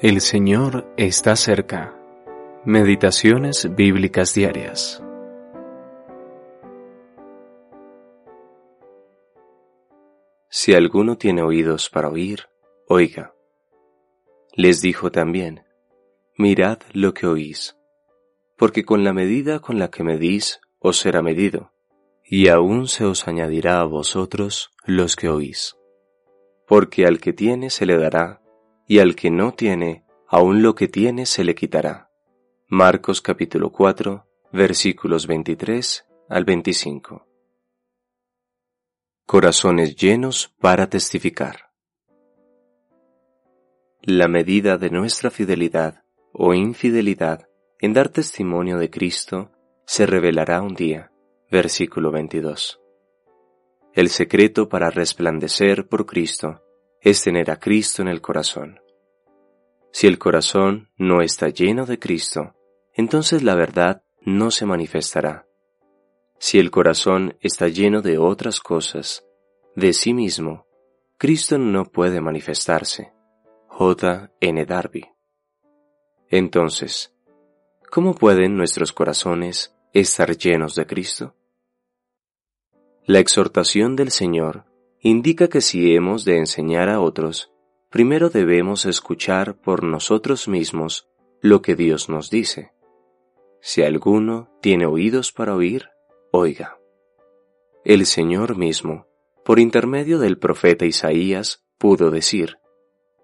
El Señor está cerca. Meditaciones bíblicas diarias. Si alguno tiene oídos para oír, oiga. Les dijo también, mirad lo que oís, porque con la medida con la que medís os será medido, y aún se os añadirá a vosotros los que oís. Porque al que tiene se le dará, y al que no tiene, aun lo que tiene se le quitará. Marcos capítulo 4, versículos 23 al 25. Corazones llenos para testificar. La medida de nuestra fidelidad o infidelidad en dar testimonio de Cristo se revelará un día. Versículo 22. El secreto para resplandecer por Cristo es tener a Cristo en el corazón. Si el corazón no está lleno de Cristo, entonces la verdad no se manifestará. Si el corazón está lleno de otras cosas, de sí mismo, Cristo no puede manifestarse. J. N. Darby. Entonces, ¿cómo pueden nuestros corazones estar llenos de Cristo? La exhortación del Señor indica que si hemos de enseñar a otros, primero debemos escuchar por nosotros mismos lo que Dios nos dice. Si alguno tiene oídos para oír, oiga. El Señor mismo, por intermedio del profeta Isaías, pudo decir,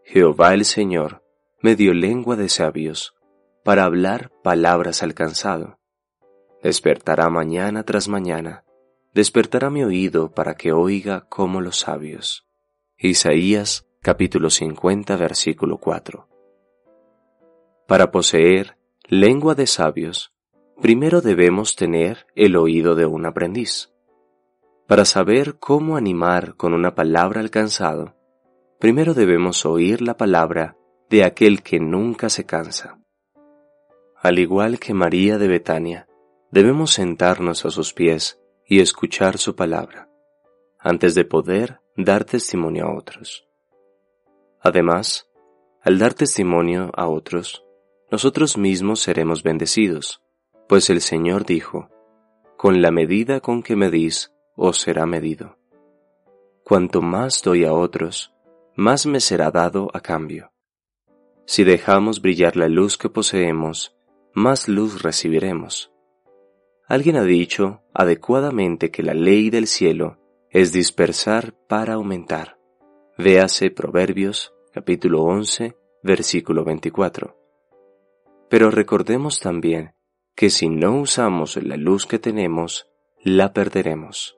Jehová el Señor me dio lengua de sabios, para hablar palabras alcanzado. Despertará mañana tras mañana, despertará mi oído para que oiga como los sabios. Isaías capítulo 50 versículo 4. Para poseer lengua de sabios, primero debemos tener el oído de un aprendiz. Para saber cómo animar con una palabra alcanzado, primero debemos oír la palabra de aquel que nunca se cansa. Al igual que María de Betania, debemos sentarnos a sus pies y escuchar su palabra, antes de poder dar testimonio a otros. Además, al dar testimonio a otros, nosotros mismos seremos bendecidos, pues el Señor dijo, Con la medida con que medís, os será medido. Cuanto más doy a otros, más me será dado a cambio. Si dejamos brillar la luz que poseemos, más luz recibiremos. Alguien ha dicho adecuadamente que la ley del cielo es dispersar para aumentar. Véase Proverbios capítulo 11, versículo 24. Pero recordemos también que si no usamos la luz que tenemos, la perderemos.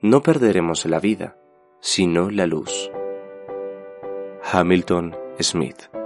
No perderemos la vida, sino la luz. Hamilton Smith